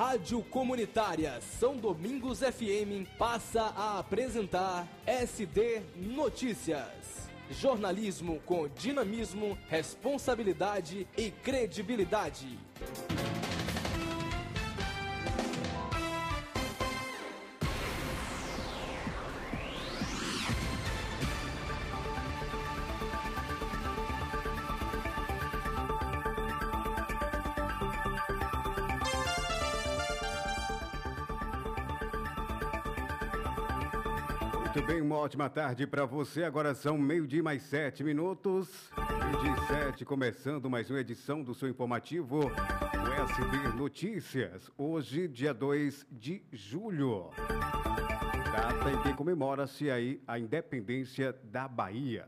Rádio Comunitária São Domingos FM passa a apresentar SD Notícias. Jornalismo com dinamismo, responsabilidade e credibilidade. Ótima tarde para você. Agora são meio-dia mais sete minutos. Meio-dia e sete, começando mais uma edição do seu informativo, o SB Notícias. Hoje, dia 2 de julho. Data em que comemora-se aí a independência da Bahia.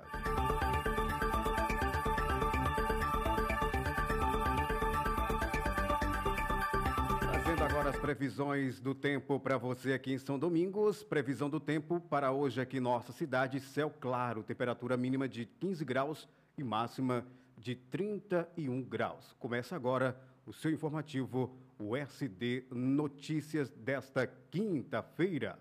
Previsões do tempo para você aqui em São Domingos. Previsão do tempo para hoje aqui em nossa cidade: céu claro, temperatura mínima de 15 graus e máxima de 31 graus. Começa agora o seu informativo, o SD Notícias desta quinta-feira.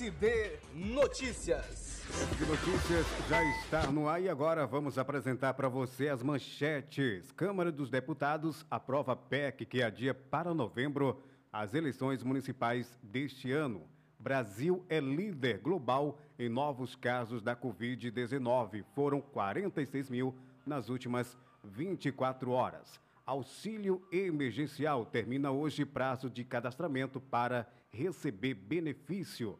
SD Notícias. De notícias já está no ar e agora vamos apresentar para você as manchetes. Câmara dos Deputados aprova PEC que adia para novembro as eleições municipais deste ano. Brasil é líder global em novos casos da Covid-19. Foram 46 mil nas últimas 24 horas. Auxílio emergencial termina hoje prazo de cadastramento para receber benefício.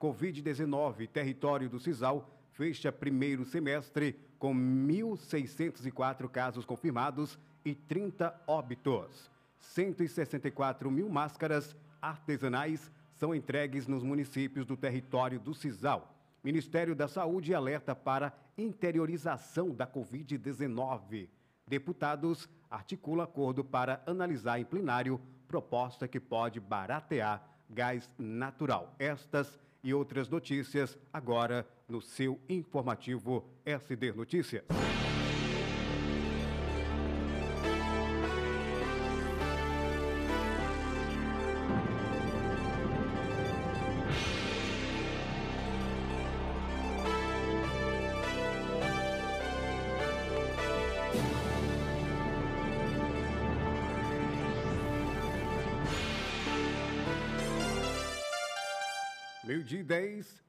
Covid-19, território do CISAL, fecha primeiro semestre com 1.604 casos confirmados e 30 óbitos. 164 mil máscaras artesanais são entregues nos municípios do território do CISAL. Ministério da Saúde alerta para interiorização da Covid-19. Deputados articulam acordo para analisar em plenário proposta que pode baratear gás natural. Estas e outras notícias agora no seu informativo SD Notícias.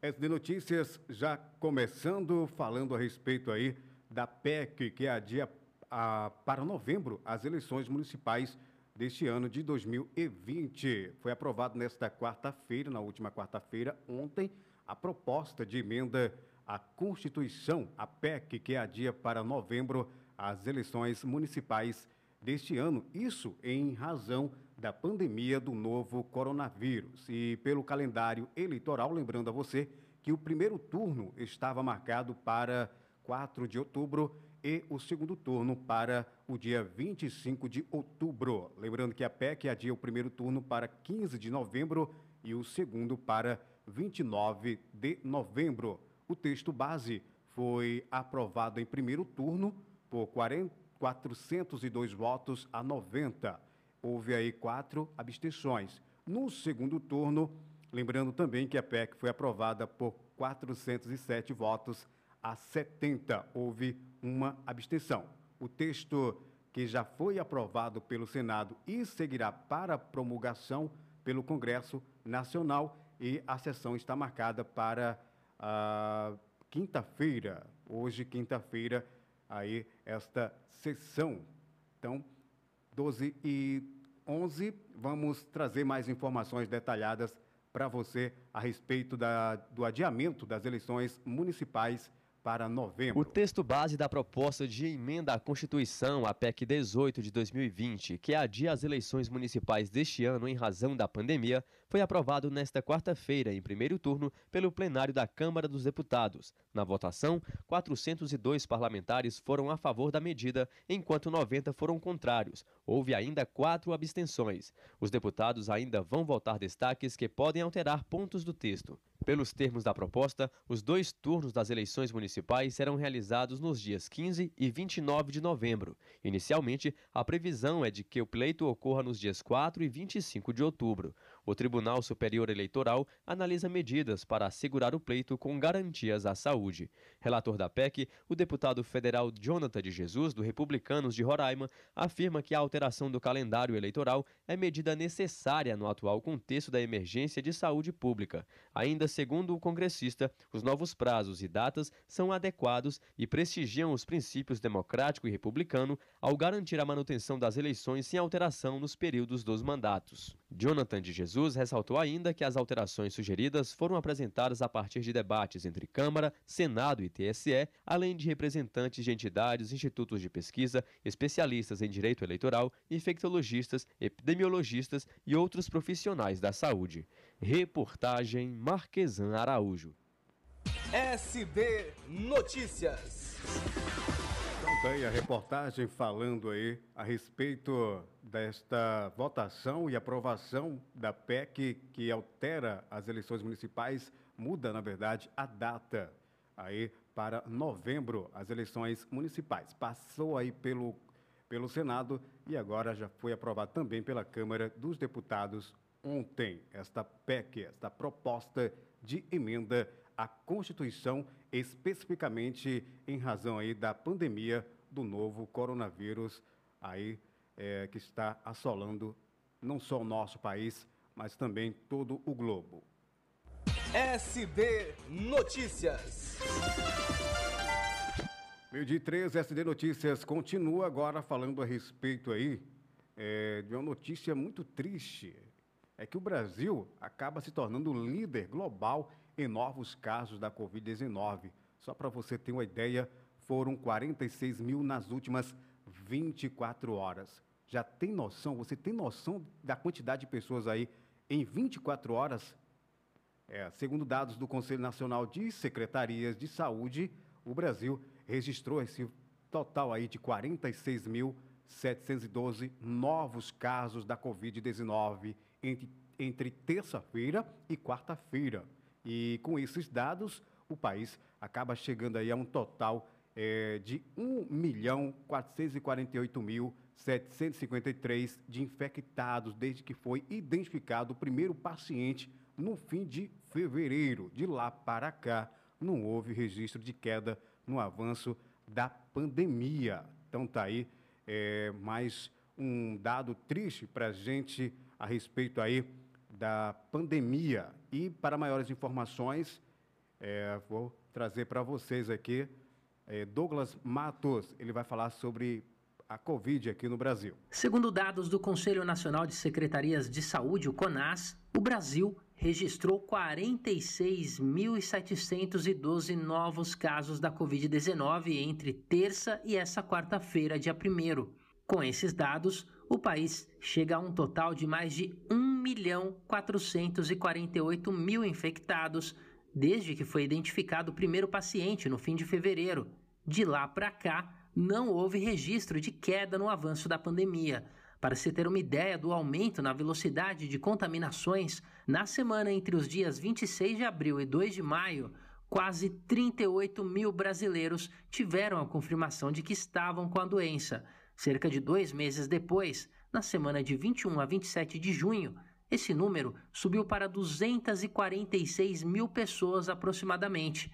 SD Notícias já começando, falando a respeito aí da PEC, que adia a, para novembro as eleições municipais deste ano de 2020. Foi aprovado nesta quarta-feira, na última quarta-feira, ontem, a proposta de emenda à Constituição, a PEC, que adia para novembro as eleições municipais deste ano. Isso em razão da pandemia do novo coronavírus. E pelo calendário eleitoral, lembrando a você que o primeiro turno estava marcado para 4 de outubro e o segundo turno para o dia 25 de outubro. Lembrando que a PEC adia o primeiro turno para 15 de novembro e o segundo para 29 de novembro. O texto base foi aprovado em primeiro turno por 40, 402 votos a 90 houve aí quatro abstenções. No segundo turno, lembrando também que a PEC foi aprovada por 407 votos a 70, houve uma abstenção. O texto que já foi aprovado pelo Senado e seguirá para promulgação pelo Congresso Nacional e a sessão está marcada para a quinta-feira, hoje quinta-feira, aí esta sessão. Então, 12 e 11, vamos trazer mais informações detalhadas para você a respeito da, do adiamento das eleições municipais para novembro. O texto base da proposta de emenda à Constituição, a PEC 18 de 2020, que adia as eleições municipais deste ano em razão da pandemia, foi aprovado nesta quarta-feira, em primeiro turno, pelo plenário da Câmara dos Deputados. Na votação, 402 parlamentares foram a favor da medida, enquanto 90 foram contrários. Houve ainda quatro abstenções. Os deputados ainda vão votar destaques que podem alterar pontos do texto. Pelos termos da proposta, os dois turnos das eleições municipais serão realizados nos dias 15 e 29 de novembro. Inicialmente, a previsão é de que o pleito ocorra nos dias 4 e 25 de outubro. O Tribunal Superior Eleitoral analisa medidas para assegurar o pleito com garantias à saúde. Relator da PEC, o deputado federal Jonathan de Jesus, do Republicanos de Roraima, afirma que a alteração do calendário eleitoral é medida necessária no atual contexto da emergência de saúde pública. Ainda segundo o congressista, os novos prazos e datas são adequados e prestigiam os princípios democrático e republicano ao garantir a manutenção das eleições sem alteração nos períodos dos mandatos. Jonathan de Jesus ressaltou ainda que as alterações sugeridas foram apresentadas a partir de debates entre Câmara, Senado e TSE, além de representantes de entidades, institutos de pesquisa, especialistas em direito eleitoral, infectologistas, epidemiologistas e outros profissionais da saúde. Reportagem Marquesan Araújo. SB Notícias. A reportagem falando aí a respeito desta votação e aprovação da PEC que altera as eleições municipais, muda, na verdade, a data aí para novembro, as eleições municipais. Passou aí pelo, pelo Senado e agora já foi aprovado também pela Câmara dos Deputados ontem esta PEC, esta proposta de emenda à Constituição, especificamente em razão aí da pandemia do novo coronavírus aí é, que está assolando não só o nosso país, mas também todo o globo. SB Notícias. Meio dia 13, SD Notícias continua agora falando a respeito aí é, de uma notícia muito triste é que o Brasil acaba se tornando líder global em novos casos da Covid-19. Só para você ter uma ideia, foram 46 mil nas últimas 24 horas. Já tem noção? Você tem noção da quantidade de pessoas aí em 24 horas? É, segundo dados do Conselho Nacional de Secretarias de Saúde, o Brasil registrou esse total aí de 46.712 novos casos da Covid-19 entre, entre terça-feira e quarta-feira. E com esses dados, o país acaba chegando aí a um total é, de 1 milhão 448 mil 753 de infectados desde que foi identificado o primeiro paciente no fim de fevereiro. De lá para cá, não houve registro de queda no avanço da pandemia. Então tá aí é, mais um dado triste para a gente a respeito aí da pandemia. E para maiores informações, é, vou trazer para vocês aqui Douglas Matos. Ele vai falar sobre a Covid aqui no Brasil. Segundo dados do Conselho Nacional de Secretarias de Saúde, o CONAS, o Brasil registrou 46.712 novos casos da Covid-19 entre terça e essa quarta-feira, dia 1. Com esses dados, o país chega a um total de mais de 1 milhão 448 mil infectados desde que foi identificado o primeiro paciente no fim de fevereiro. De lá para cá, não houve registro de queda no avanço da pandemia. Para se ter uma ideia do aumento na velocidade de contaminações, na semana entre os dias 26 de abril e 2 de maio, quase 38 mil brasileiros tiveram a confirmação de que estavam com a doença. Cerca de dois meses depois, na semana de 21 a 27 de junho, esse número subiu para 246 mil pessoas aproximadamente.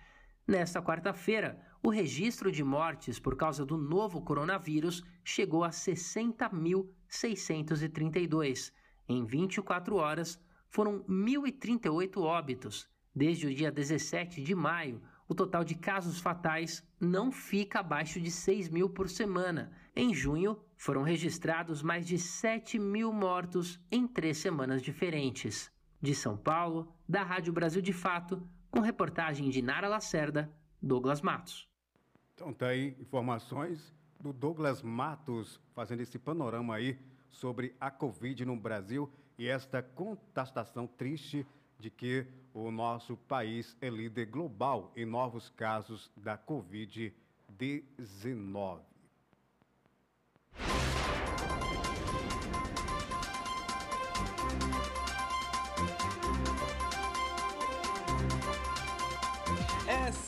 Nesta quarta-feira, o registro de mortes por causa do novo coronavírus chegou a 60.632. Em 24 horas, foram 1.038 óbitos. Desde o dia 17 de maio, o total de casos fatais não fica abaixo de 6 mil por semana. Em junho, foram registrados mais de 7 mil mortos em três semanas diferentes. De São Paulo, da Rádio Brasil de Fato, com reportagem de Nara Lacerda, Douglas Matos. Então tá aí informações do Douglas Matos fazendo esse panorama aí sobre a Covid no Brasil e esta contestação triste de que o nosso país é líder global em novos casos da Covid-19.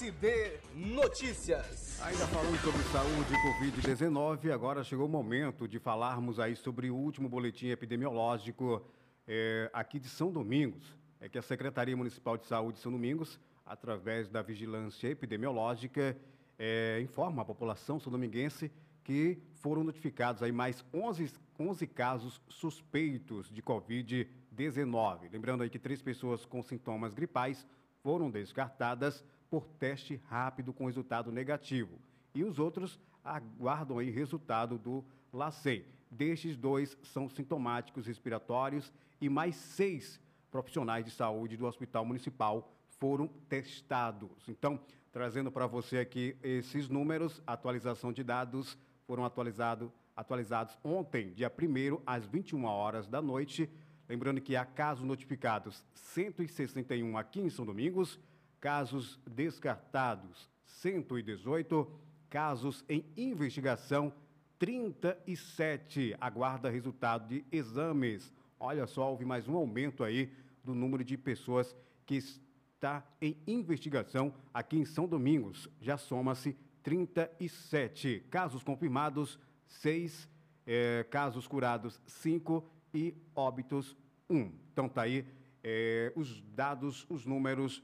SD Notícias. Ainda falando sobre saúde e Covid-19, agora chegou o momento de falarmos aí sobre o último boletim epidemiológico é, aqui de São Domingos. É que a Secretaria Municipal de Saúde de São Domingos, através da vigilância epidemiológica, é, informa a população são-dominguense que foram notificados aí mais 11, 11 casos suspeitos de Covid-19. Lembrando aí que três pessoas com sintomas gripais foram descartadas por teste rápido com resultado negativo. E os outros aguardam aí resultado do LACEN. Destes dois são sintomáticos respiratórios e mais seis profissionais de saúde do Hospital Municipal foram testados. Então, trazendo para você aqui esses números, atualização de dados foram atualizado, atualizados ontem, dia 1 às 21 horas da noite. Lembrando que há casos notificados 161 aqui em São Domingos, casos descartados 118, casos em investigação 37. Aguarda resultado de exames. Olha só, houve mais um aumento aí do número de pessoas que está em investigação aqui em São Domingos. Já soma-se 37. Casos confirmados, 6. É, casos curados, 5. E óbitos, 1. Então, tá aí é, os dados, os números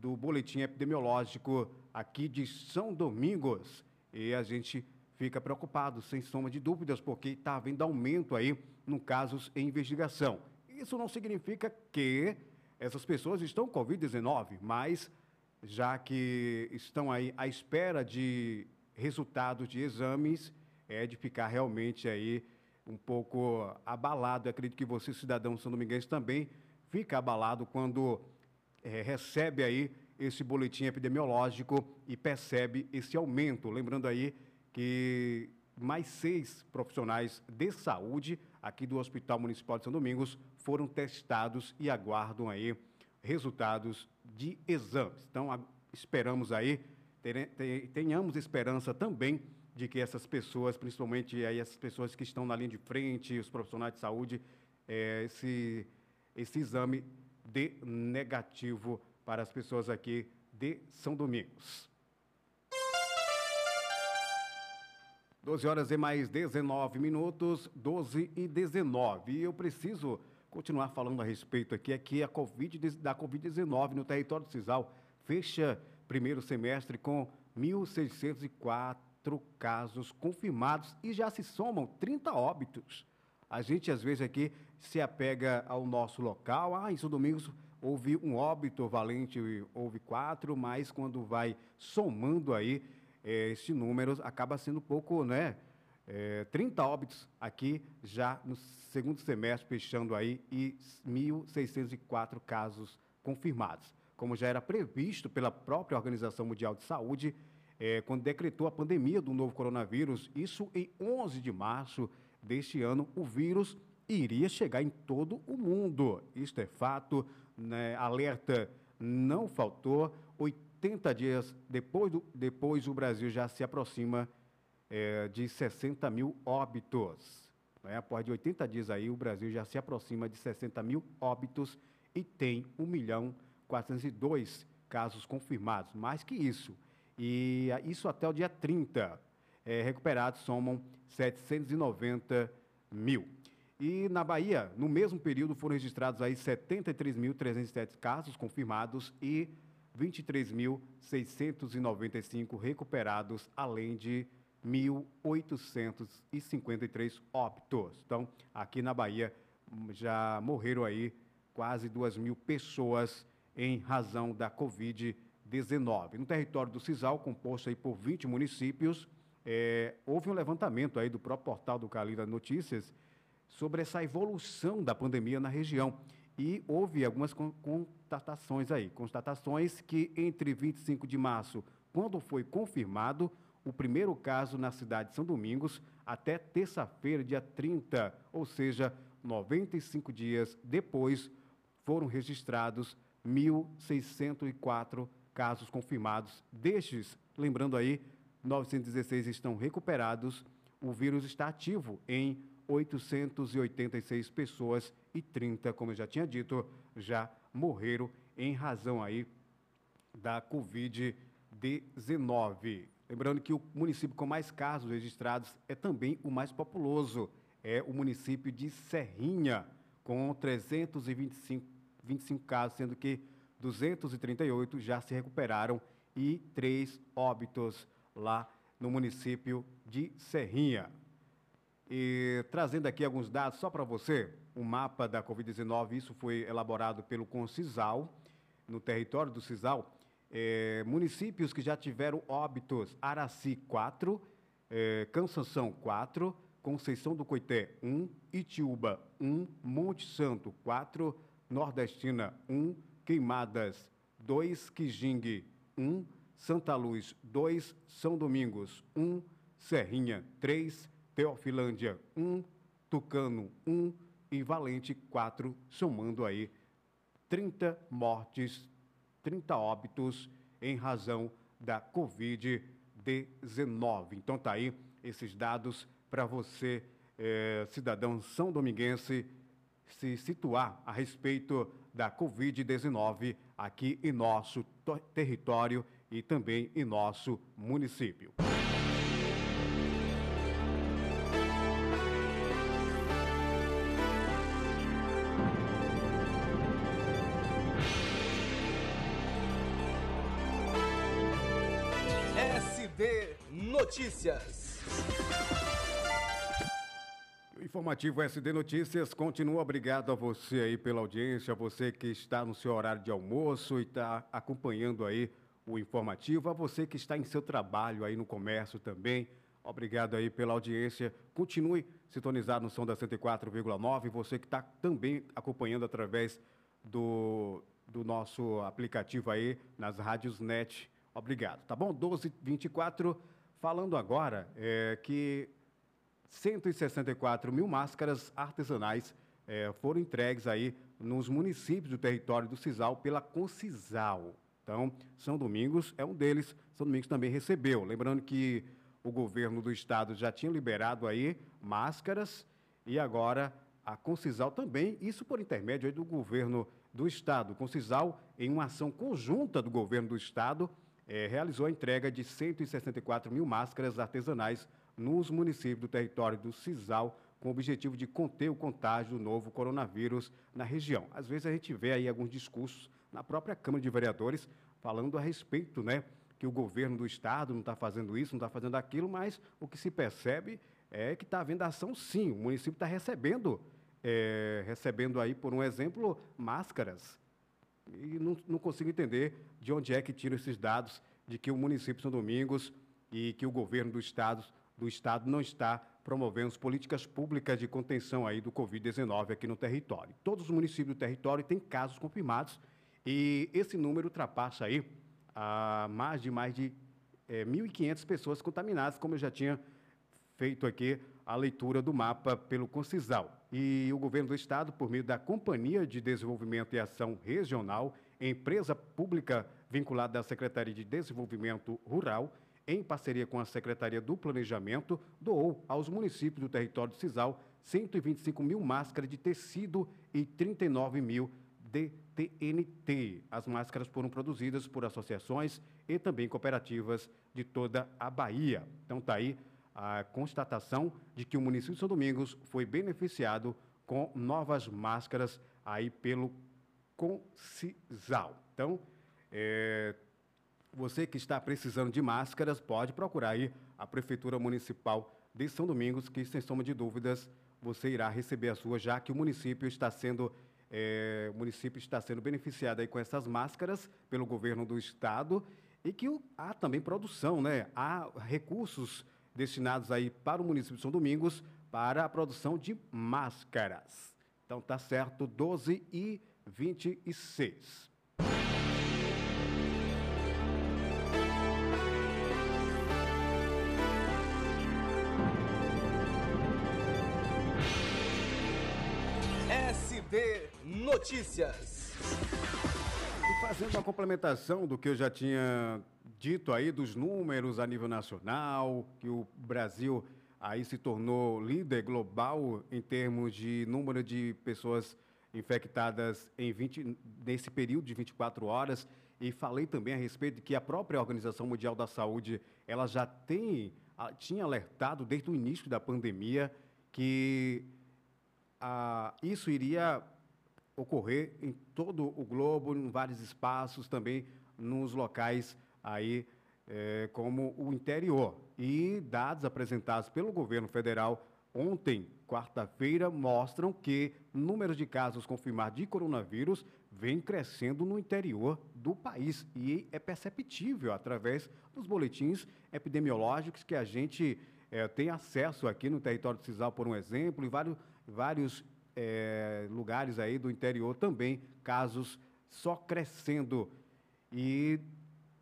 do boletim epidemiológico aqui de São Domingos. E a gente fica preocupado, sem soma de dúvidas, porque está havendo aumento aí no casos em investigação. Isso não significa que essas pessoas estão com Covid-19, mas já que estão aí à espera de resultados de exames, é de ficar realmente aí um pouco abalado. Eu acredito que você, cidadão são dominguense, também fica abalado quando é, recebe aí esse boletim epidemiológico e percebe esse aumento. Lembrando aí que mais seis profissionais de saúde aqui do Hospital Municipal de São Domingos foram testados e aguardam aí resultados de exames. Então, esperamos aí, tenhamos esperança também de que essas pessoas, principalmente aí essas pessoas que estão na linha de frente, os profissionais de saúde, é, esse, esse exame de negativo para as pessoas aqui de São Domingos. 12 horas e mais 19 minutos, 12 e 19. E eu preciso continuar falando a respeito aqui, é que a COVID, da Covid-19 no território do Cisal fecha primeiro semestre com 1.604 casos confirmados e já se somam 30 óbitos. A gente, às vezes, aqui se apega ao nosso local. Ah, em São Domingos houve um óbito valente, houve quatro, mas quando vai somando aí eh, esse número, acaba sendo pouco, né? É, 30 óbitos aqui já no segundo semestre, fechando aí, e 1.604 casos confirmados. Como já era previsto pela própria Organização Mundial de Saúde, é, quando decretou a pandemia do novo coronavírus, isso em 11 de março deste ano, o vírus iria chegar em todo o mundo. Isto é fato, né? alerta não faltou. 80 dias depois, do, depois o Brasil já se aproxima é, de 60 mil óbitos. Né? Após de 80 dias aí, o Brasil já se aproxima de 60 mil óbitos e tem 1 milhão 402 casos confirmados. Mais que isso. E isso até o dia 30. É, recuperados somam 790 mil. E na Bahia, no mesmo período, foram registrados aí 73.307 casos confirmados e 23.695 recuperados, além de 1.853 óbitos. Então, aqui na Bahia já morreram aí quase 2 mil pessoas em razão da Covid-19. No território do Cisal, composto aí por 20 municípios, é, houve um levantamento aí do próprio portal do Calira Notícias sobre essa evolução da pandemia na região. E houve algumas constatações aí, constatações que entre 25 de março, quando foi confirmado, o primeiro caso na cidade de São Domingos até terça-feira, dia 30, ou seja, 95 dias depois, foram registrados 1.604 casos confirmados. Destes, lembrando aí, 916 estão recuperados. O vírus está ativo em 886 pessoas e 30, como eu já tinha dito, já morreram em razão aí da Covid-19. Lembrando que o município com mais casos registrados é também o mais populoso, é o município de Serrinha, com 325 25 casos, sendo que 238 já se recuperaram e três óbitos lá no município de Serrinha. E trazendo aqui alguns dados só para você, o um mapa da Covid-19, isso foi elaborado pelo Concisal, no território do Cisal, é, municípios que já tiveram óbitos, Araci 4, é, Cansanção 4, Conceição do Coité 1, Itiúba 1, Monte Santo 4, Nordestina 1, Queimadas 2, Quijingue 1, Santa Luz 2, São Domingos 1, Serrinha 3, Teofilândia 1, Tucano 1 e Valente 4, somando aí 30 mortes 30 óbitos em razão da Covid-19. Então, tá aí esses dados para você, eh, cidadão são dominguense, se situar a respeito da Covid-19 aqui em nosso território e também em nosso município. Notícias. O informativo SD Notícias continua. Obrigado a você aí pela audiência, você que está no seu horário de almoço e está acompanhando aí o informativo, a você que está em seu trabalho aí no comércio também. Obrigado aí pela audiência. Continue sintonizado no som da 104,9. Você que está também acompanhando através do, do nosso aplicativo aí nas rádios NET. Obrigado, tá bom? 1224 Falando agora é, que 164 mil máscaras artesanais é, foram entregues aí nos municípios do território do Cisal pela Concisal. Então, São Domingos é um deles. São Domingos também recebeu. Lembrando que o governo do estado já tinha liberado aí máscaras e agora a Concisal também, isso por intermédio do governo do estado. Concisal, em uma ação conjunta do governo do estado, é, realizou a entrega de 164 mil máscaras artesanais nos municípios do território do Cisal, com o objetivo de conter o contágio do novo coronavírus na região. Às vezes a gente vê aí alguns discursos na própria Câmara de Vereadores falando a respeito, né, que o governo do Estado não está fazendo isso, não está fazendo aquilo, mas o que se percebe é que está havendo ação sim, o município está recebendo, é, recebendo aí, por um exemplo, máscaras e não, não consigo entender de onde é que tiram esses dados de que o município São Domingos e que o governo do estado, do estado não está promovendo as políticas públicas de contenção aí do Covid-19 aqui no território. Todos os municípios do território têm casos confirmados e esse número ultrapassa aí a mais de mais de é, eh, 1.500 pessoas contaminadas, como eu já tinha feito aqui a leitura do mapa pelo Concisal. E o governo do estado, por meio da Companhia de Desenvolvimento e Ação Regional, empresa pública vinculada à Secretaria de Desenvolvimento Rural, em parceria com a Secretaria do Planejamento, doou aos municípios do território de Cisal 125 mil máscaras de tecido e 39 mil de TNT. As máscaras foram produzidas por associações e também cooperativas de toda a Bahia. Então tá aí a constatação de que o município de São Domingos foi beneficiado com novas máscaras aí pelo Concisal. Então, é, você que está precisando de máscaras, pode procurar aí a Prefeitura Municipal de São Domingos, que, sem sombra de dúvidas, você irá receber a sua, já que o município está sendo, é, o município está sendo beneficiado aí com essas máscaras pelo governo do estado e que há também produção, né? Há recursos destinados aí para o município de São Domingos para a produção de máscaras. Então tá certo, 12 e 26. SB Notícias. E fazendo uma complementação do que eu já tinha dito aí dos números a nível nacional, que o Brasil aí se tornou líder global em termos de número de pessoas infectadas em 20, nesse período de 24 horas. E falei também a respeito de que a própria Organização Mundial da Saúde ela já tem, tinha alertado desde o início da pandemia que ah, isso iria ocorrer em todo o globo, em vários espaços, também nos locais aí é, como o interior. E dados apresentados pelo governo federal ontem, quarta-feira, mostram que números de casos confirmados de coronavírus vem crescendo no interior do país e é perceptível através dos boletins epidemiológicos que a gente é, tem acesso aqui no território de Cisal, por um exemplo, e vários, vários é, lugares aí do interior também, casos só crescendo. E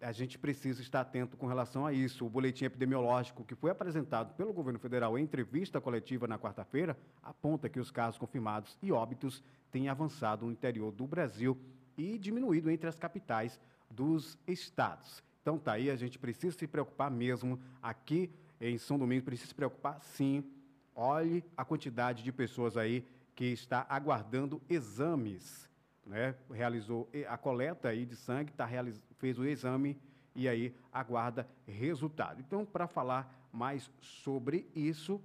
a gente precisa estar atento com relação a isso. O boletim epidemiológico que foi apresentado pelo governo federal em entrevista coletiva na quarta-feira aponta que os casos confirmados e óbitos têm avançado no interior do Brasil e diminuído entre as capitais dos estados. Então tá aí, a gente precisa se preocupar mesmo aqui em São Domingos, precisa se preocupar sim. Olhe a quantidade de pessoas aí que está aguardando exames né, realizou a coleta aí de sangue, tá, fez o exame e aí aguarda resultado. Então, para falar mais sobre isso,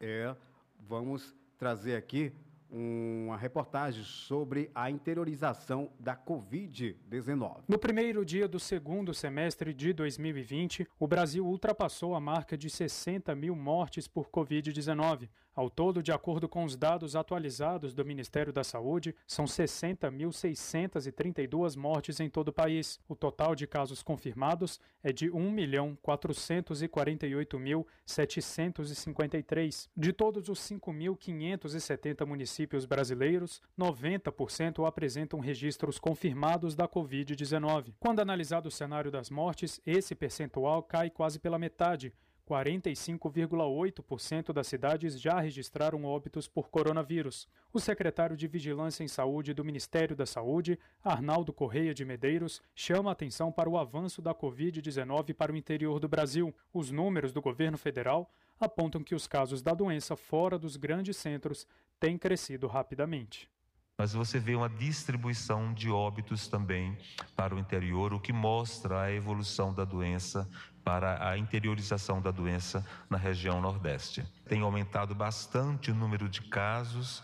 é, vamos trazer aqui uma reportagem sobre a interiorização da Covid-19. No primeiro dia do segundo semestre de 2020, o Brasil ultrapassou a marca de 60 mil mortes por Covid-19. Ao todo, de acordo com os dados atualizados do Ministério da Saúde, são 60.632 mortes em todo o país. O total de casos confirmados é de 1.448.753. De todos os 5.570 municípios brasileiros, 90% apresentam registros confirmados da Covid-19. Quando analisado o cenário das mortes, esse percentual cai quase pela metade 45,8% das cidades já registraram óbitos por coronavírus. O secretário de Vigilância em Saúde do Ministério da Saúde, Arnaldo Correia de Medeiros, chama atenção para o avanço da Covid-19 para o interior do Brasil. Os números do governo federal apontam que os casos da doença fora dos grandes centros têm crescido rapidamente mas você vê uma distribuição de óbitos também para o interior, o que mostra a evolução da doença para a interiorização da doença na região Nordeste. Tem aumentado bastante o número de casos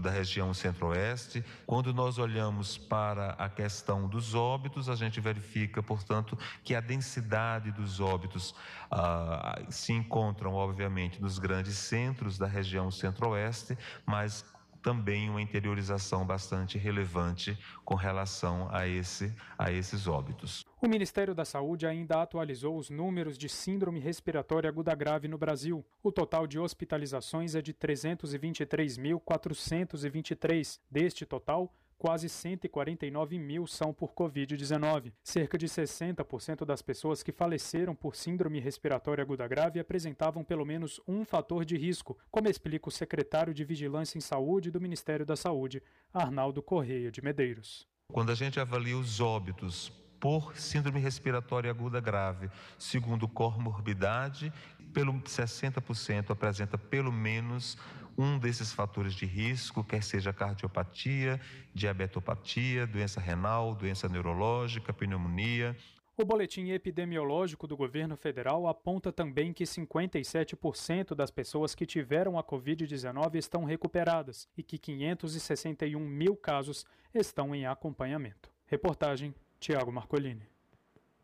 da região centro-oeste. Quando nós olhamos para a questão dos óbitos, a gente verifica, portanto, que a densidade dos óbitos ah, se encontram, obviamente, nos grandes centros da região centro-oeste, mas também uma interiorização bastante relevante com relação a, esse, a esses óbitos. O Ministério da Saúde ainda atualizou os números de síndrome respiratória aguda grave no Brasil. O total de hospitalizações é de 323.423. Deste total, quase 149 mil são por Covid-19. Cerca de 60% das pessoas que faleceram por síndrome respiratória aguda grave apresentavam pelo menos um fator de risco, como explica o secretário de Vigilância em Saúde do Ministério da Saúde, Arnaldo Correia de Medeiros. Quando a gente avalia os óbitos por síndrome respiratória aguda grave, segundo comorbidade, pelo 60% apresenta pelo menos um desses fatores de risco, quer seja cardiopatia, diabetopatia, doença renal, doença neurológica, pneumonia. O boletim epidemiológico do governo federal aponta também que 57% das pessoas que tiveram a Covid-19 estão recuperadas e que 561 mil casos estão em acompanhamento. Reportagem Tiago Marcolini.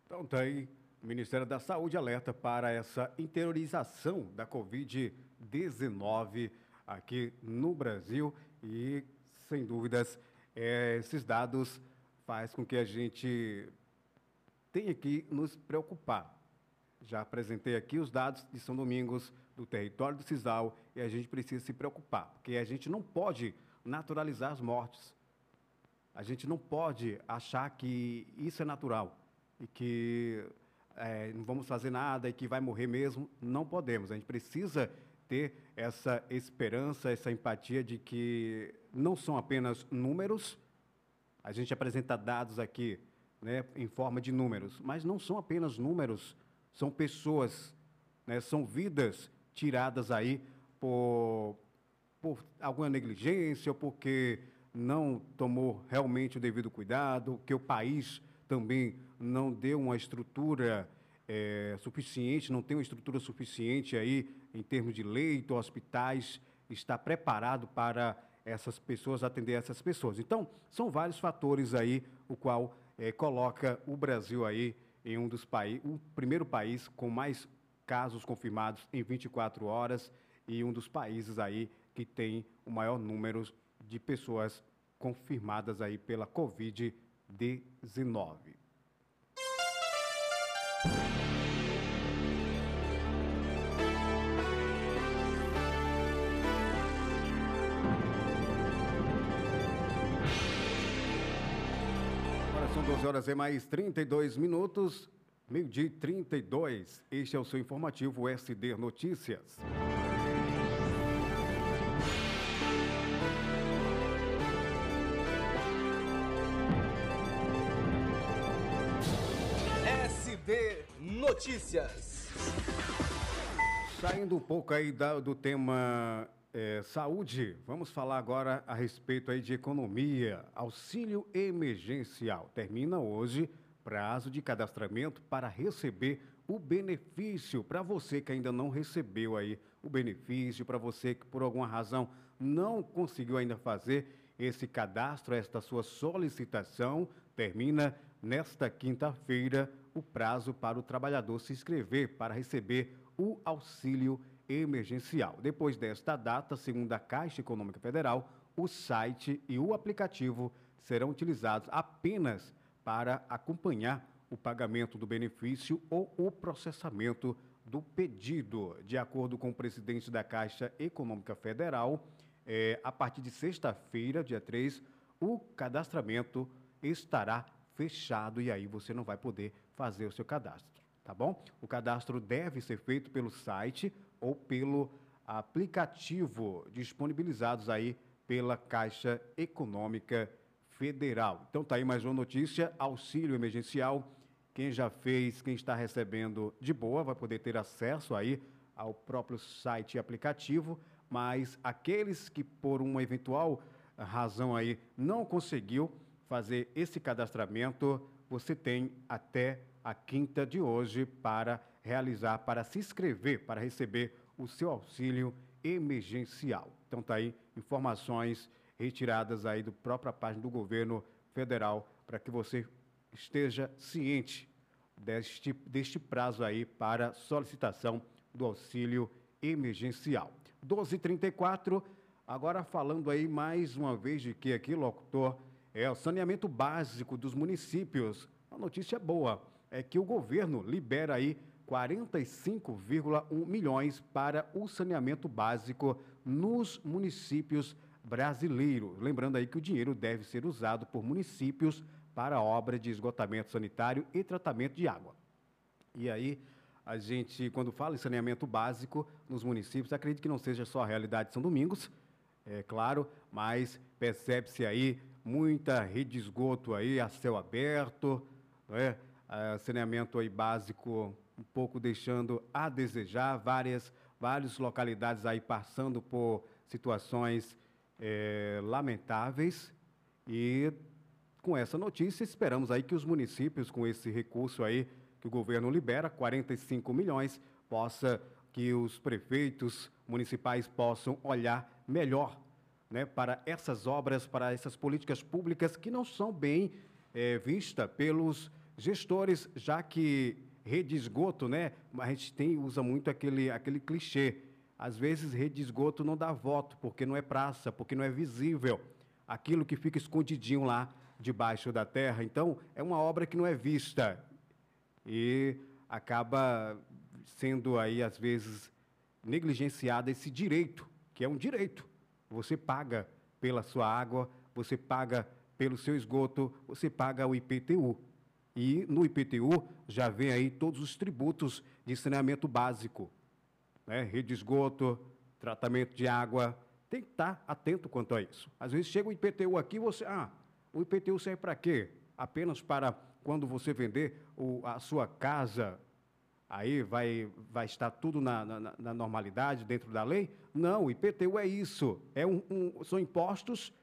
Então, tá aí. O Ministério da Saúde alerta para essa interiorização da Covid-19 aqui no Brasil e, sem dúvidas, é, esses dados faz com que a gente tenha que nos preocupar. Já apresentei aqui os dados de São Domingos, do território do Cisal, e a gente precisa se preocupar, porque a gente não pode naturalizar as mortes. A gente não pode achar que isso é natural e que é, não vamos fazer nada e que vai morrer mesmo. Não podemos. A gente precisa ter essa esperança, essa empatia de que não são apenas números, a gente apresenta dados aqui né, em forma de números, mas não são apenas números, são pessoas, né, são vidas tiradas aí por, por alguma negligência ou porque não tomou realmente o devido cuidado, que o país também não deu uma estrutura é, suficiente, não tem uma estrutura suficiente aí em termos de leito, hospitais, está preparado para essas pessoas, atender essas pessoas. Então, são vários fatores aí, o qual é, coloca o Brasil aí em um dos países, o primeiro país com mais casos confirmados em 24 horas e um dos países aí que tem o maior número de pessoas confirmadas aí pela Covid-19. Horas e mais 32 minutos, meio-dia e 32. Este é o seu informativo SD Notícias. SD Notícias. Saindo um pouco aí do tema eh, saúde, vamos falar agora a respeito aí de economia. Auxílio emergencial. Termina hoje prazo de cadastramento para receber o benefício. Para você que ainda não recebeu aí o benefício, para você que por alguma razão não conseguiu ainda fazer esse cadastro, esta sua solicitação, termina nesta quinta-feira o prazo para o trabalhador se inscrever para receber o auxílio emergencial. Depois desta data, segundo a Caixa Econômica Federal, o site e o aplicativo serão utilizados apenas para acompanhar o pagamento do benefício ou o processamento do pedido. De acordo com o presidente da Caixa Econômica Federal, eh, a partir de sexta-feira, dia 3, o cadastramento estará fechado e aí você não vai poder fazer o seu cadastro, tá bom? O cadastro deve ser feito pelo site ou pelo aplicativo disponibilizados aí pela Caixa Econômica Federal. Então tá aí mais uma notícia, auxílio emergencial. Quem já fez, quem está recebendo de boa, vai poder ter acesso aí ao próprio site e aplicativo, mas aqueles que por uma eventual razão aí não conseguiu fazer esse cadastramento, você tem até a quinta de hoje para realizar, para se inscrever, para receber o seu auxílio emergencial. Então tá aí informações retiradas aí do própria página do governo federal para que você esteja ciente deste, deste prazo aí para solicitação do auxílio emergencial. 12h34, agora falando aí mais uma vez de que aqui, locutor, é o saneamento básico dos municípios. A notícia boa é que o governo libera aí 45,1 milhões para o saneamento básico nos municípios brasileiros. Lembrando aí que o dinheiro deve ser usado por municípios para obra de esgotamento sanitário e tratamento de água. E aí, a gente, quando fala em saneamento básico nos municípios, acredito que não seja só a realidade de São Domingos, é claro, mas percebe-se aí muita rede de esgoto aí a céu aberto, né? Ah, saneamento aí básico um pouco deixando a desejar, várias, várias localidades aí passando por situações eh, lamentáveis. E com essa notícia esperamos aí que os municípios com esse recurso aí que o governo libera, 45 milhões, possa que os prefeitos municipais possam olhar melhor né, para essas obras, para essas políticas públicas que não são bem eh, vistas pelos gestores, já que rede de esgoto, né, a gente tem, usa muito aquele, aquele clichê. Às vezes, rede de esgoto não dá voto, porque não é praça, porque não é visível. Aquilo que fica escondidinho lá debaixo da terra. Então, é uma obra que não é vista e acaba sendo aí, às vezes, negligenciado esse direito, que é um direito. Você paga pela sua água, você paga pelo seu esgoto, você paga o IPTU. E no IPTU já vem aí todos os tributos de saneamento básico, né? rede de esgoto, tratamento de água. Tem que estar atento quanto a isso. Às vezes chega o IPTU aqui, você. Ah, o IPTU serve para quê? Apenas para quando você vender o, a sua casa, aí vai, vai estar tudo na, na, na, normalidade, dentro da lei? Não, o IPTU é isso. É um, um, são impostos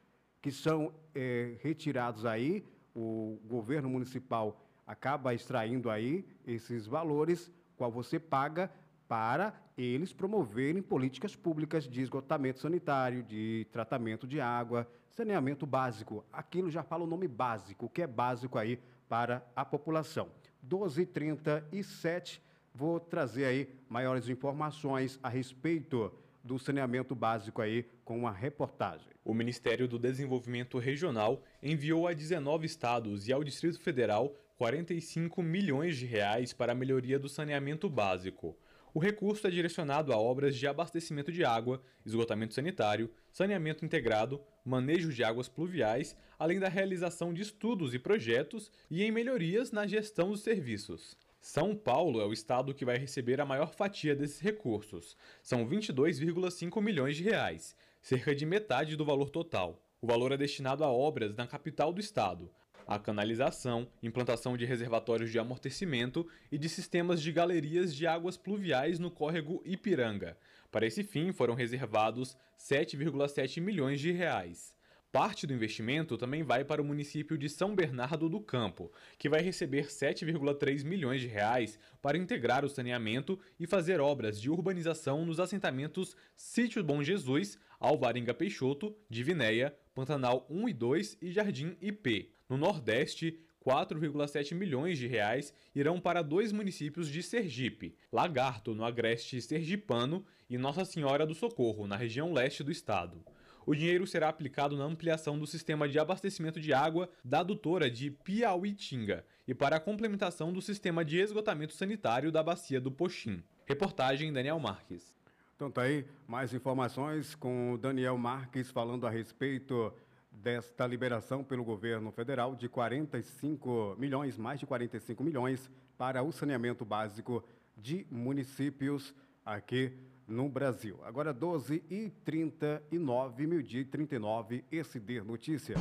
que são é, retirados aí, o governo municipal acaba extraindo aí esses valores, qual você paga para eles promoverem políticas públicas de esgotamento sanitário, de tratamento de água, saneamento básico. Aquilo já fala o nome básico, que é básico aí para a população. 12h37, vou trazer aí maiores informações a respeito do saneamento básico aí com uma reportagem. O Ministério do Desenvolvimento Regional enviou a 19 estados e ao Distrito Federal 45 milhões de reais para a melhoria do saneamento básico. O recurso é direcionado a obras de abastecimento de água, esgotamento sanitário, saneamento integrado, manejo de águas pluviais, além da realização de estudos e projetos e em melhorias na gestão dos serviços. São Paulo é o estado que vai receber a maior fatia desses recursos. São 22,5 milhões de reais, cerca de metade do valor total. O valor é destinado a obras na capital do estado, a canalização, implantação de reservatórios de amortecimento e de sistemas de galerias de águas pluviais no córrego Ipiranga. Para esse fim, foram reservados 7,7 milhões de reais. Parte do investimento também vai para o município de São Bernardo do Campo, que vai receber 7,3 milhões de reais para integrar o saneamento e fazer obras de urbanização nos assentamentos Sítio Bom Jesus, Alvarenga Peixoto, Divinéia, Pantanal 1 e 2 e Jardim IP. No Nordeste, 4,7 milhões de reais irão para dois municípios de Sergipe, Lagarto, no agreste sergipano, e Nossa Senhora do Socorro, na região leste do estado o dinheiro será aplicado na ampliação do sistema de abastecimento de água da adutora de Piauitinga e para a complementação do sistema de esgotamento sanitário da bacia do Poxim. Reportagem Daniel Marques. Então tá aí mais informações com o Daniel Marques falando a respeito desta liberação pelo governo federal de 45 milhões, mais de 45 milhões para o saneamento básico de municípios aqui no Brasil. Agora 12 e 39, meio-dia e 39, SD Notícia.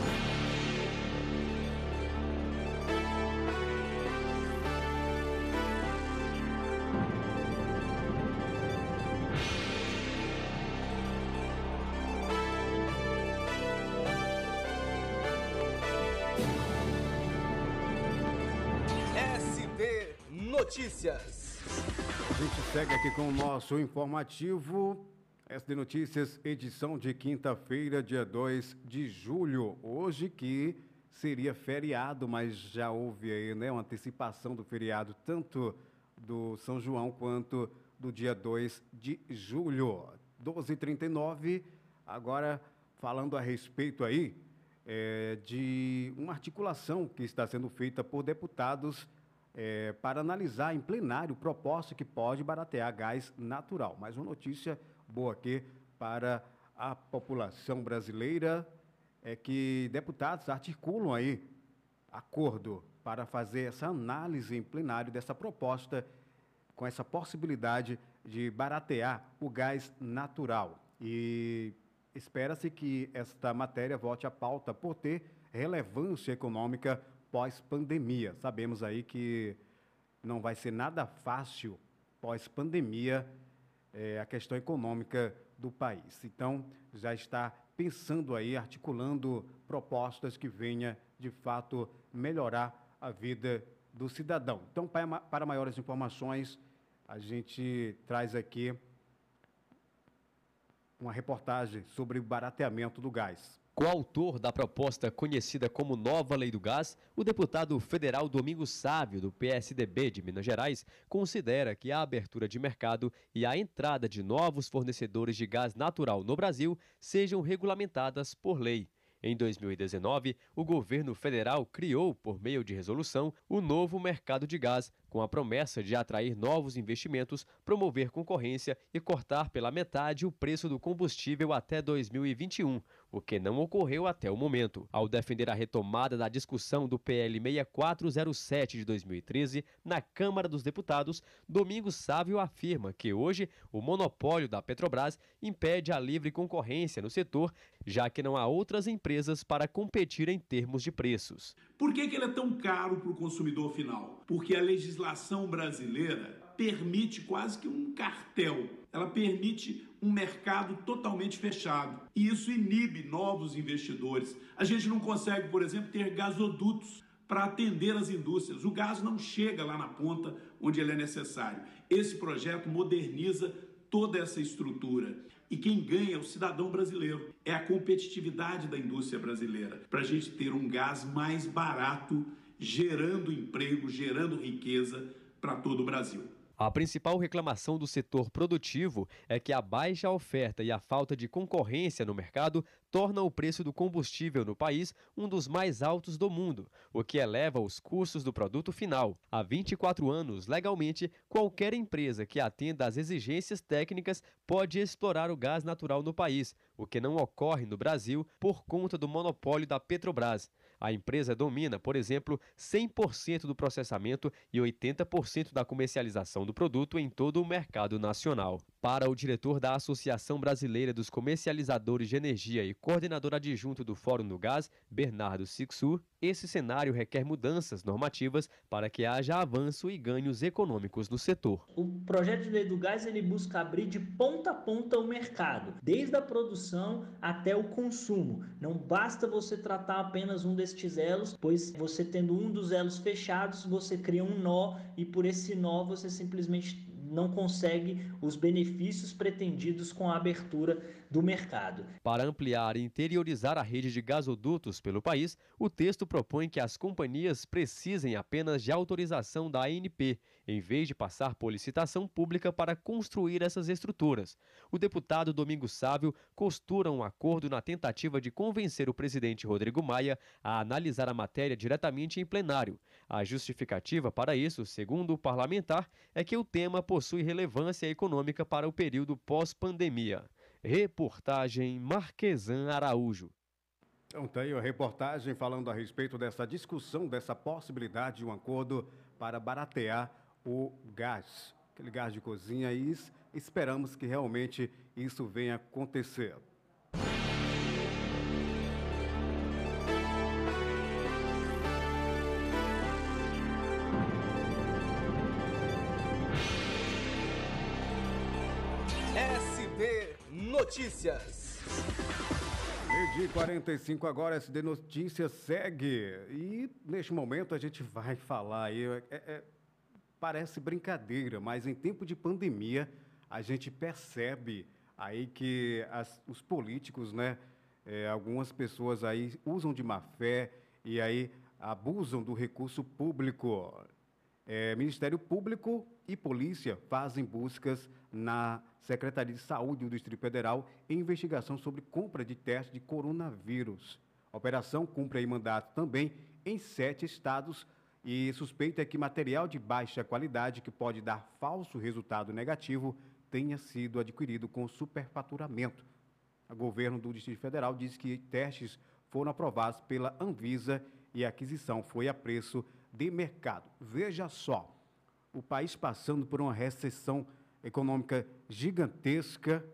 Com o nosso informativo. SD Notícias, edição de quinta-feira, dia 2 de julho. Hoje que seria feriado, mas já houve aí, né, uma antecipação do feriado, tanto do São João quanto do dia 2 de julho. 12h39, agora falando a respeito aí é, de uma articulação que está sendo feita por deputados é, para analisar em plenário proposta que pode baratear gás natural. Mais uma notícia boa aqui para a população brasileira é que deputados articulam aí acordo para fazer essa análise em plenário dessa proposta com essa possibilidade de baratear o gás natural. E espera-se que esta matéria volte à pauta por ter relevância econômica pós-pandemia. Sabemos aí que não vai ser nada fácil pós-pandemia é, a questão econômica do país. Então, já está pensando aí, articulando propostas que venha de fato melhorar a vida do cidadão. Então, para, para maiores informações, a gente traz aqui uma reportagem sobre o barateamento do gás. Coautor da proposta conhecida como Nova Lei do Gás, o deputado federal Domingos Sávio, do PSDB de Minas Gerais, considera que a abertura de mercado e a entrada de novos fornecedores de gás natural no Brasil sejam regulamentadas por lei. Em 2019, o governo federal criou, por meio de resolução, o novo mercado de gás, com a promessa de atrair novos investimentos, promover concorrência e cortar pela metade o preço do combustível até 2021. O que não ocorreu até o momento. Ao defender a retomada da discussão do PL 6407 de 2013 na Câmara dos Deputados, Domingos Sávio afirma que hoje o monopólio da Petrobras impede a livre concorrência no setor, já que não há outras empresas para competir em termos de preços. Por que, que ele é tão caro para o consumidor final? Porque a legislação brasileira permite quase que um cartel. Ela permite um mercado totalmente fechado. E isso inibe novos investidores. A gente não consegue, por exemplo, ter gasodutos para atender as indústrias. O gás não chega lá na ponta onde ele é necessário. Esse projeto moderniza toda essa estrutura. E quem ganha é o cidadão brasileiro. É a competitividade da indústria brasileira. Para a gente ter um gás mais barato, gerando emprego, gerando riqueza para todo o Brasil. A principal reclamação do setor produtivo é que a baixa oferta e a falta de concorrência no mercado torna o preço do combustível no país um dos mais altos do mundo, o que eleva os custos do produto final. Há 24 anos, legalmente, qualquer empresa que atenda às exigências técnicas pode explorar o gás natural no país, o que não ocorre no Brasil por conta do monopólio da Petrobras. A empresa domina, por exemplo, 100% do processamento e 80% da comercialização do produto em todo o mercado nacional. Para o diretor da Associação Brasileira dos Comercializadores de Energia e coordenador adjunto do Fórum do Gás, Bernardo Sixu, esse cenário requer mudanças normativas para que haja avanço e ganhos econômicos no setor. O projeto de lei do gás ele busca abrir de ponta a ponta o mercado, desde a produção até o consumo. Não basta você tratar apenas um destes elos, pois você tendo um dos elos fechados, você cria um nó e por esse nó você simplesmente não consegue os benefícios pretendidos com a abertura do mercado. Para ampliar e interiorizar a rede de gasodutos pelo país, o texto propõe que as companhias precisem apenas de autorização da ANP, em vez de passar por licitação pública para construir essas estruturas. O deputado Domingos Sávio costura um acordo na tentativa de convencer o presidente Rodrigo Maia a analisar a matéria diretamente em plenário. A justificativa para isso, segundo o parlamentar, é que o tema possui relevância econômica para o período pós-pandemia. Reportagem Marquesan Araújo. Então, tá a reportagem falando a respeito dessa discussão, dessa possibilidade de um acordo para baratear o gás, aquele gás de cozinha, e esperamos que realmente isso venha acontecer. Notícias. Meio 45 agora, SD Notícias segue. E neste momento a gente vai falar aí. É, é, parece brincadeira, mas em tempo de pandemia a gente percebe aí que as, os políticos, né? É, algumas pessoas aí usam de má fé e aí abusam do recurso público. É, Ministério Público e Polícia fazem buscas na Secretaria de Saúde do Distrito Federal em investigação sobre compra de testes de coronavírus. A operação cumpre aí mandato também em sete estados e suspeita é que material de baixa qualidade que pode dar falso resultado negativo tenha sido adquirido com superfaturamento. O governo do Distrito Federal diz que testes foram aprovados pela Anvisa e a aquisição foi a preço de mercado. Veja só, o país passando por uma recessão econômica gigantesca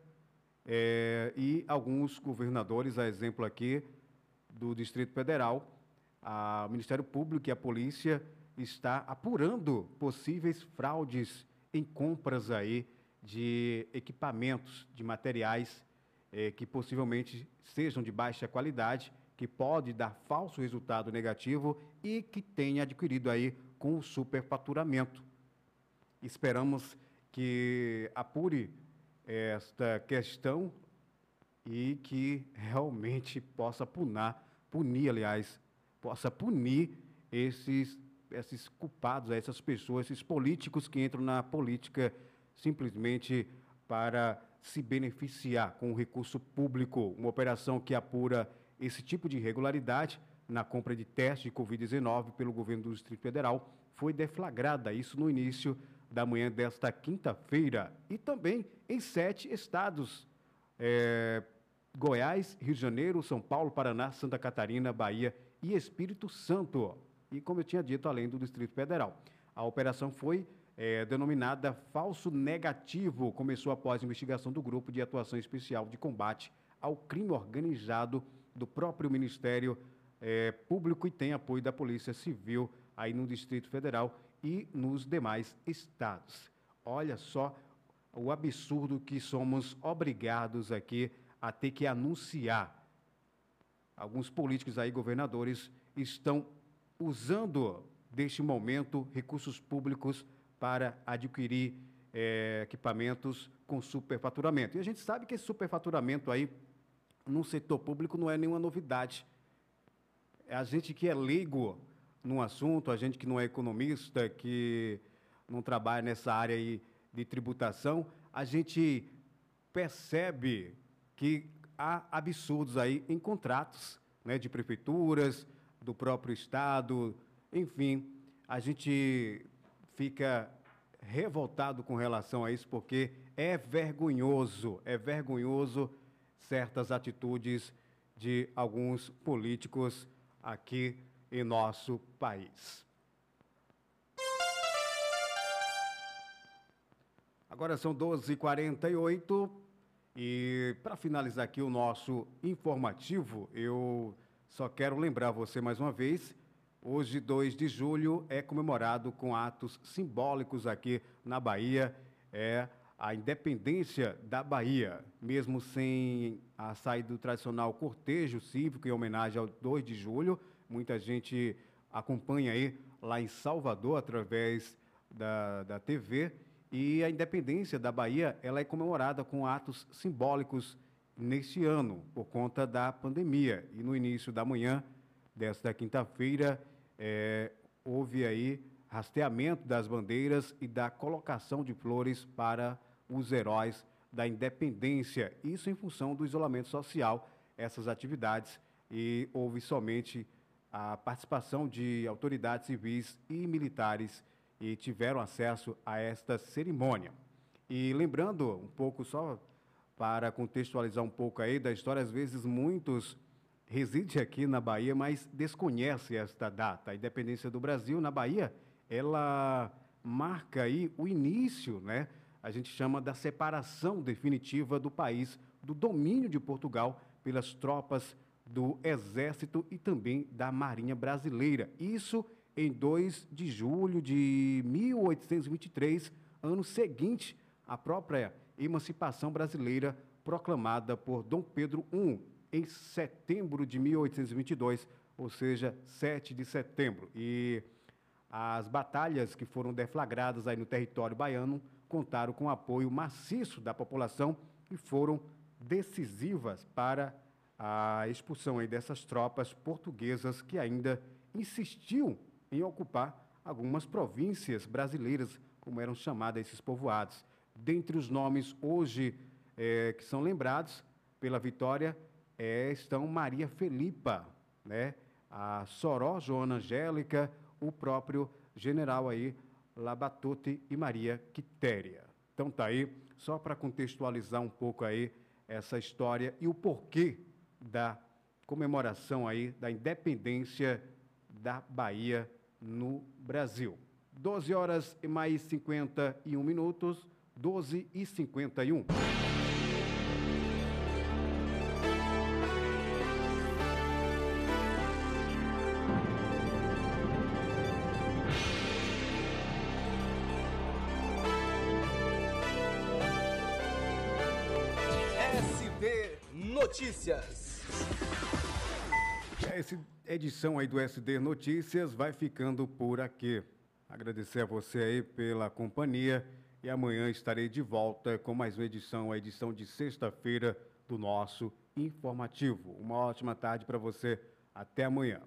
é, e alguns governadores, a exemplo aqui do Distrito Federal, o Ministério Público e a Polícia está apurando possíveis fraudes em compras aí de equipamentos, de materiais é, que possivelmente sejam de baixa qualidade, que pode dar falso resultado negativo e que tenha adquirido aí com o superfaturamento. Esperamos que apure esta questão e que realmente possa punar, punir, aliás, possa punir esses, esses culpados, essas pessoas, esses políticos que entram na política simplesmente para se beneficiar com o recurso público. Uma operação que apura esse tipo de irregularidade na compra de testes de Covid-19 pelo governo do Distrito Federal foi deflagrada, isso no início da manhã desta quinta-feira, e também em sete estados é, Goiás, Rio de Janeiro, São Paulo, Paraná, Santa Catarina, Bahia e Espírito Santo. E, como eu tinha dito, além do Distrito Federal. A operação foi é, denominada Falso Negativo. Começou após investigação do Grupo de Atuação Especial de Combate ao Crime Organizado do próprio Ministério é, Público e tem apoio da Polícia Civil aí no Distrito Federal e nos demais estados. Olha só o absurdo que somos obrigados aqui a ter que anunciar. Alguns políticos aí, governadores, estão usando deste momento recursos públicos para adquirir é, equipamentos com superfaturamento. E a gente sabe que esse superfaturamento aí no setor público não é nenhuma novidade. A gente que é leigo no assunto, a gente que não é economista, que não trabalha nessa área aí de tributação, a gente percebe que há absurdos aí em contratos né, de prefeituras, do próprio Estado, enfim, a gente fica revoltado com relação a isso, porque é vergonhoso, é vergonhoso certas atitudes de alguns políticos aqui em nosso país. Agora são 12h48 e para finalizar aqui o nosso informativo, eu só quero lembrar você mais uma vez Hoje, 2 de julho, é comemorado com atos simbólicos aqui na Bahia. É a independência da Bahia, mesmo sem a saída do tradicional cortejo cívico em homenagem ao 2 de julho. Muita gente acompanha aí lá em Salvador através da, da TV. E a independência da Bahia ela é comemorada com atos simbólicos neste ano, por conta da pandemia. E no início da manhã, desta quinta-feira, é, houve aí rasteamento das bandeiras e da colocação de flores para os heróis da independência. Isso em função do isolamento social, essas atividades, e houve somente a participação de autoridades civis e militares e tiveram acesso a esta cerimônia. E lembrando um pouco só para contextualizar um pouco aí da história, às vezes muitos reside aqui na Bahia, mas desconhece esta data. A independência do Brasil na Bahia, ela marca aí o início, né? A gente chama da separação definitiva do país do domínio de Portugal pelas tropas do Exército e também da Marinha Brasileira. Isso em 2 de julho de 1823, ano seguinte à própria emancipação brasileira proclamada por Dom Pedro I em setembro de 1822, ou seja, 7 de setembro. E as batalhas que foram deflagradas aí no território baiano contaram com o apoio maciço da população e foram decisivas para a expulsão aí dessas tropas portuguesas que ainda insistiam em ocupar algumas províncias brasileiras, como eram chamadas esses povoados. Dentre os nomes hoje é, que são lembrados pela vitória é, estão Maria Felipa, né? a Soró Joana Angélica, o próprio general aí, Labatute e Maria Quitéria. Então tá aí, só para contextualizar um pouco aí essa história e o porquê da comemoração aí da independência da Bahia no Brasil. 12 horas e mais 51 minutos, 12 e 51. Notícias. Edição aí do SD Notícias vai ficando por aqui. Agradecer a você aí pela companhia e amanhã estarei de volta com mais uma edição, a edição de sexta-feira do nosso informativo. Uma ótima tarde para você. Até amanhã.